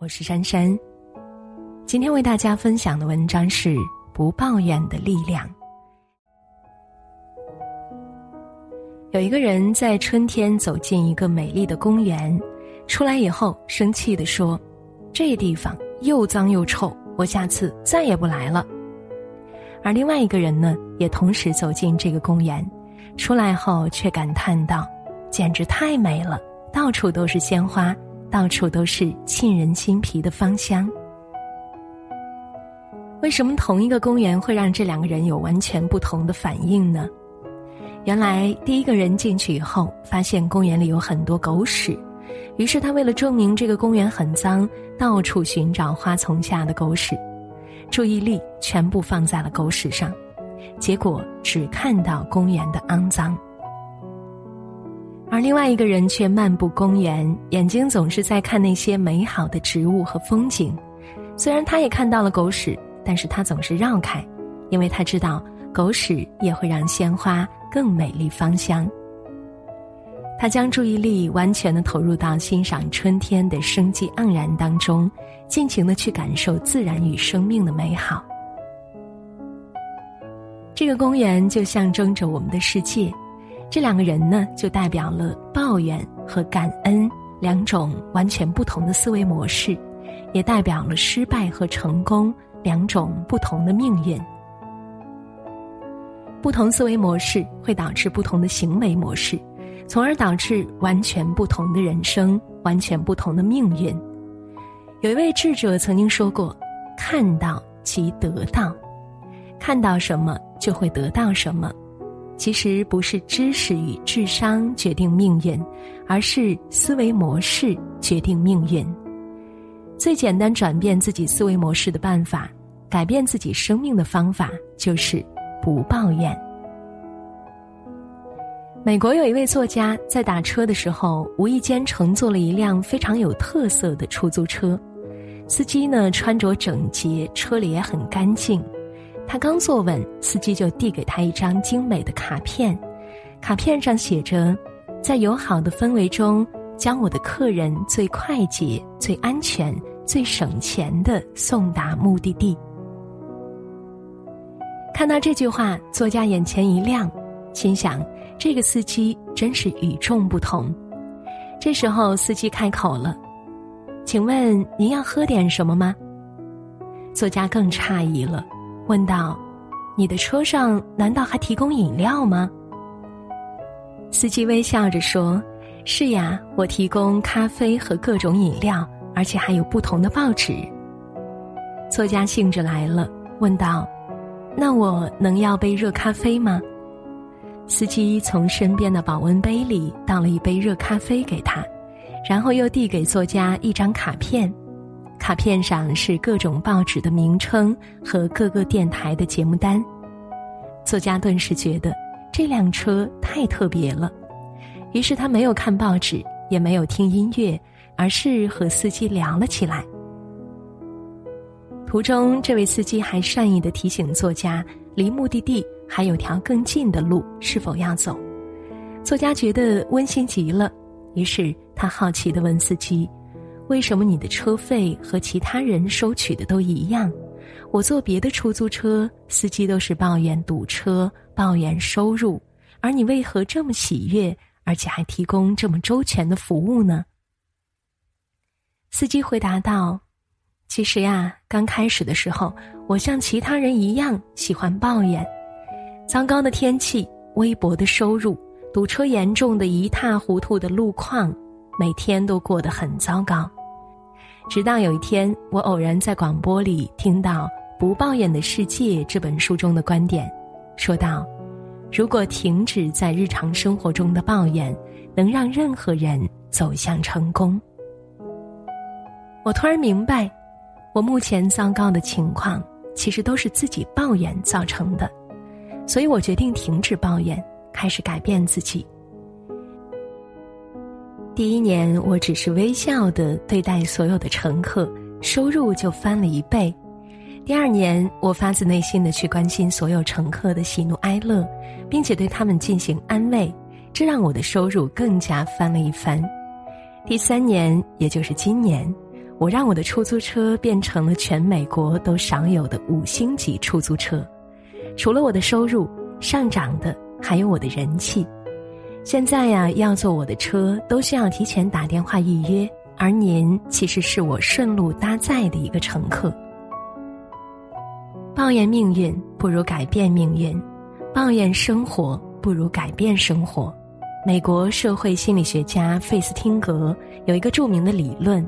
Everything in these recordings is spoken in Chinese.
我是珊珊。今天为大家分享的文章是《不抱怨的力量》。有一个人在春天走进一个美丽的公园，出来以后生气地说：“这地方又脏又臭，我下次再也不来了。”而另外一个人呢，也同时走进这个公园，出来后却感叹道：“简直太美了，到处都是鲜花。”到处都是沁人心脾的芳香。为什么同一个公园会让这两个人有完全不同的反应呢？原来第一个人进去以后，发现公园里有很多狗屎，于是他为了证明这个公园很脏，到处寻找花丛下的狗屎，注意力全部放在了狗屎上，结果只看到公园的肮脏。而另外一个人却漫步公园，眼睛总是在看那些美好的植物和风景。虽然他也看到了狗屎，但是他总是绕开，因为他知道狗屎也会让鲜花更美丽芳香。他将注意力完全的投入到欣赏春天的生机盎然当中，尽情的去感受自然与生命的美好。这个公园就象征着我们的世界。这两个人呢，就代表了抱怨和感恩两种完全不同的思维模式，也代表了失败和成功两种不同的命运。不同思维模式会导致不同的行为模式，从而导致完全不同的人生、完全不同的命运。有一位智者曾经说过：“看到即得到，看到什么就会得到什么。”其实不是知识与智商决定命运，而是思维模式决定命运。最简单转变自己思维模式的办法，改变自己生命的方法，就是不抱怨。美国有一位作家在打车的时候，无意间乘坐了一辆非常有特色的出租车，司机呢穿着整洁，车里也很干净。他刚坐稳，司机就递给他一张精美的卡片，卡片上写着：“在友好的氛围中，将我的客人最快捷、最安全、最省钱的送达目的地。”看到这句话，作家眼前一亮，心想：“这个司机真是与众不同。”这时候，司机开口了：“请问您要喝点什么吗？”作家更诧异了。问道：“你的车上难道还提供饮料吗？”司机微笑着说：“是呀，我提供咖啡和各种饮料，而且还有不同的报纸。”作家兴致来了，问道：“那我能要杯热咖啡吗？”司机从身边的保温杯里倒了一杯热咖啡给他，然后又递给作家一张卡片。卡片上是各种报纸的名称和各个电台的节目单，作家顿时觉得这辆车太特别了，于是他没有看报纸，也没有听音乐，而是和司机聊了起来。途中，这位司机还善意的提醒作家，离目的地还有条更近的路，是否要走？作家觉得温馨极了，于是他好奇的问司机。为什么你的车费和其他人收取的都一样？我坐别的出租车，司机都是抱怨堵车、抱怨收入，而你为何这么喜悦，而且还提供这么周全的服务呢？司机回答道：“其实呀，刚开始的时候，我像其他人一样喜欢抱怨，糟糕的天气、微薄的收入、堵车严重的一塌糊涂的路况，每天都过得很糟糕。”直到有一天，我偶然在广播里听到《不抱怨的世界》这本书中的观点，说道：“如果停止在日常生活中的抱怨，能让任何人走向成功。”我突然明白，我目前糟糕的情况其实都是自己抱怨造成的，所以我决定停止抱怨，开始改变自己。第一年，我只是微笑的对待所有的乘客，收入就翻了一倍。第二年，我发自内心的去关心所有乘客的喜怒哀乐，并且对他们进行安慰，这让我的收入更加翻了一番。第三年，也就是今年，我让我的出租车变成了全美国都少有的五星级出租车。除了我的收入上涨的，还有我的人气。现在呀，要坐我的车都需要提前打电话预约，而您其实是我顺路搭载的一个乘客。抱怨命运不如改变命运，抱怨生活不如改变生活。美国社会心理学家费斯汀格有一个著名的理论：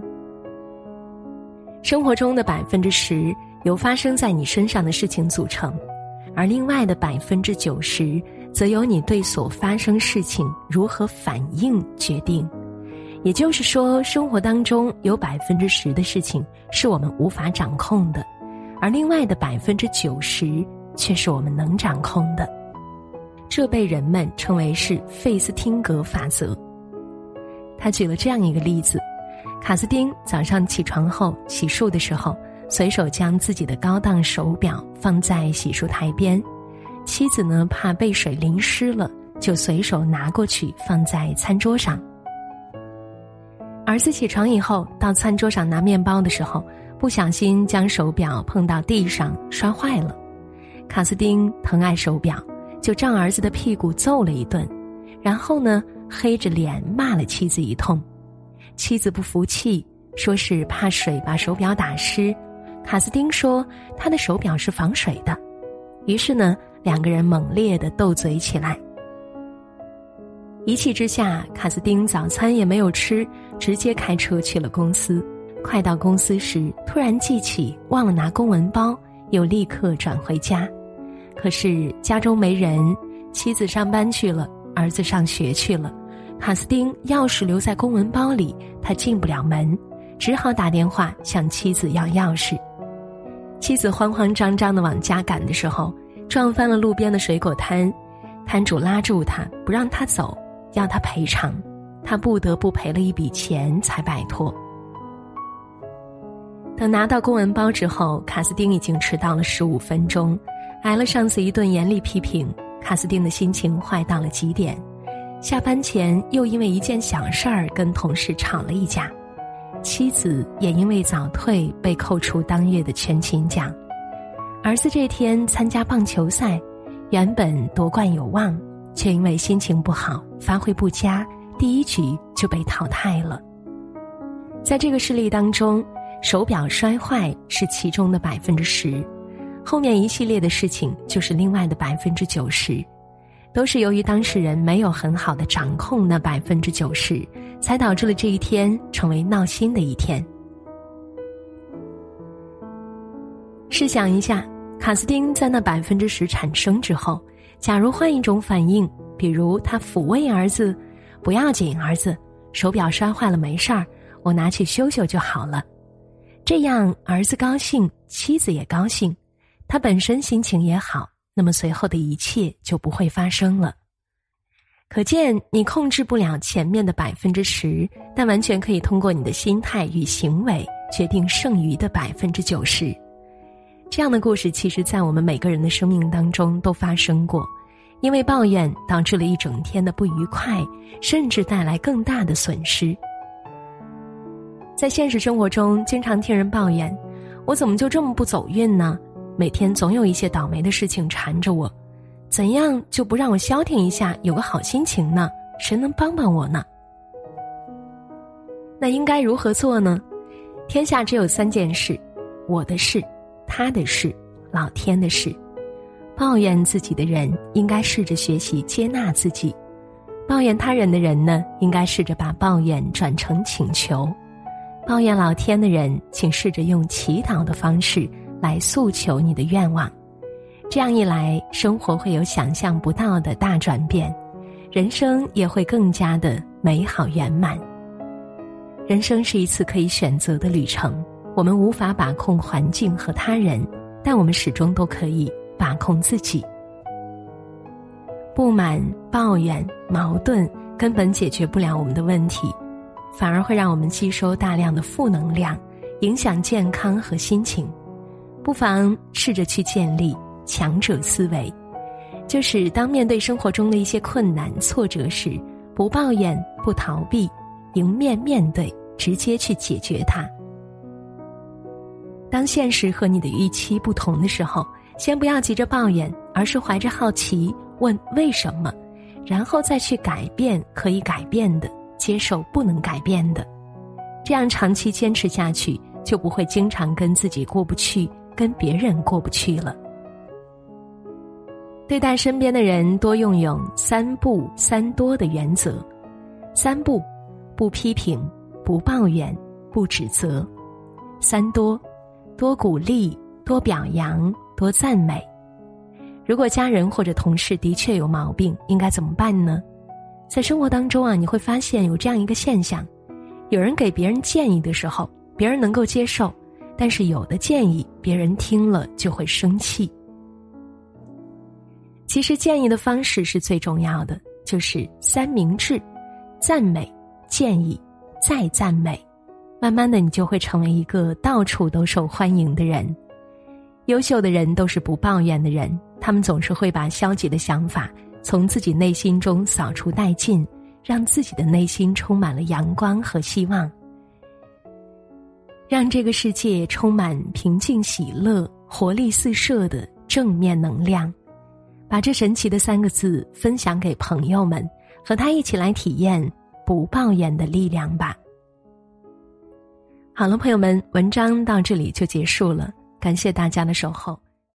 生活中的百分之十由发生在你身上的事情组成，而另外的百分之九十。则由你对所发生事情如何反应决定，也就是说，生活当中有百分之十的事情是我们无法掌控的，而另外的百分之九十却是我们能掌控的。这被人们称为是费斯汀格法则。他举了这样一个例子：卡斯丁早上起床后洗漱的时候，随手将自己的高档手表放在洗漱台边。妻子呢，怕被水淋湿了，就随手拿过去放在餐桌上。儿子起床以后，到餐桌上拿面包的时候，不小心将手表碰到地上摔坏了。卡斯丁疼爱手表，就仗儿子的屁股揍了一顿，然后呢，黑着脸骂了妻子一通。妻子不服气，说是怕水把手表打湿。卡斯丁说他的手表是防水的，于是呢。两个人猛烈的斗嘴起来，一气之下，卡斯丁早餐也没有吃，直接开车去了公司。快到公司时，突然记起忘了拿公文包，又立刻转回家。可是家中没人，妻子上班去了，儿子上学去了，卡斯丁钥匙留在公文包里，他进不了门，只好打电话向妻子要钥匙。妻子慌慌张张的往家赶的时候。撞翻了路边的水果摊，摊主拉住他不让他走，要他赔偿，他不得不赔了一笔钱才摆脱。等拿到公文包之后，卡斯丁已经迟到了十五分钟，挨了上司一顿严厉批评，卡斯丁的心情坏到了极点。下班前又因为一件小事儿跟同事吵了一架，妻子也因为早退被扣除当月的全勤奖。儿子这天参加棒球赛，原本夺冠有望，却因为心情不好，发挥不佳，第一局就被淘汰了。在这个事例当中，手表摔坏是其中的百分之十，后面一系列的事情就是另外的百分之九十，都是由于当事人没有很好的掌控那百分之九十，才导致了这一天成为闹心的一天。试想一下，卡斯丁在那百分之十产生之后，假如换一种反应，比如他抚慰儿子：“不要紧，儿子，手表摔坏了没事儿，我拿去修修就好了。”这样儿子高兴，妻子也高兴，他本身心情也好，那么随后的一切就不会发生了。可见，你控制不了前面的百分之十，但完全可以通过你的心态与行为决定剩余的百分之九十。这样的故事，其实，在我们每个人的生命当中都发生过。因为抱怨导致了一整天的不愉快，甚至带来更大的损失。在现实生活中，经常听人抱怨：“我怎么就这么不走运呢？每天总有一些倒霉的事情缠着我，怎样就不让我消停一下，有个好心情呢？谁能帮帮我呢？”那应该如何做呢？天下只有三件事：我的事。他的事，老天的事。抱怨自己的人应该试着学习接纳自己；抱怨他人的人呢，应该试着把抱怨转成请求；抱怨老天的人，请试着用祈祷的方式来诉求你的愿望。这样一来，生活会有想象不到的大转变，人生也会更加的美好圆满。人生是一次可以选择的旅程。我们无法把控环境和他人，但我们始终都可以把控自己。不满、抱怨、矛盾根本解决不了我们的问题，反而会让我们吸收大量的负能量，影响健康和心情。不妨试着去建立强者思维，就是当面对生活中的一些困难、挫折时，不抱怨、不逃避，迎面面对，直接去解决它。当现实和你的预期不同的时候，先不要急着抱怨，而是怀着好奇问为什么，然后再去改变可以改变的，接受不能改变的。这样长期坚持下去，就不会经常跟自己过不去，跟别人过不去了。对待身边的人，多用用三不三多的原则。三不：不批评，不抱怨，不指责；三多。多鼓励，多表扬，多赞美。如果家人或者同事的确有毛病，应该怎么办呢？在生活当中啊，你会发现有这样一个现象：有人给别人建议的时候，别人能够接受；但是有的建议，别人听了就会生气。其实建议的方式是最重要的，就是三明治：赞美、建议、再赞美。慢慢的，你就会成为一个到处都受欢迎的人。优秀的人都是不抱怨的人，他们总是会把消极的想法从自己内心中扫除殆尽，让自己的内心充满了阳光和希望，让这个世界充满平静、喜乐、活力四射的正面能量。把这神奇的三个字分享给朋友们，和他一起来体验不抱怨的力量吧。好了，朋友们，文章到这里就结束了。感谢大家的守候。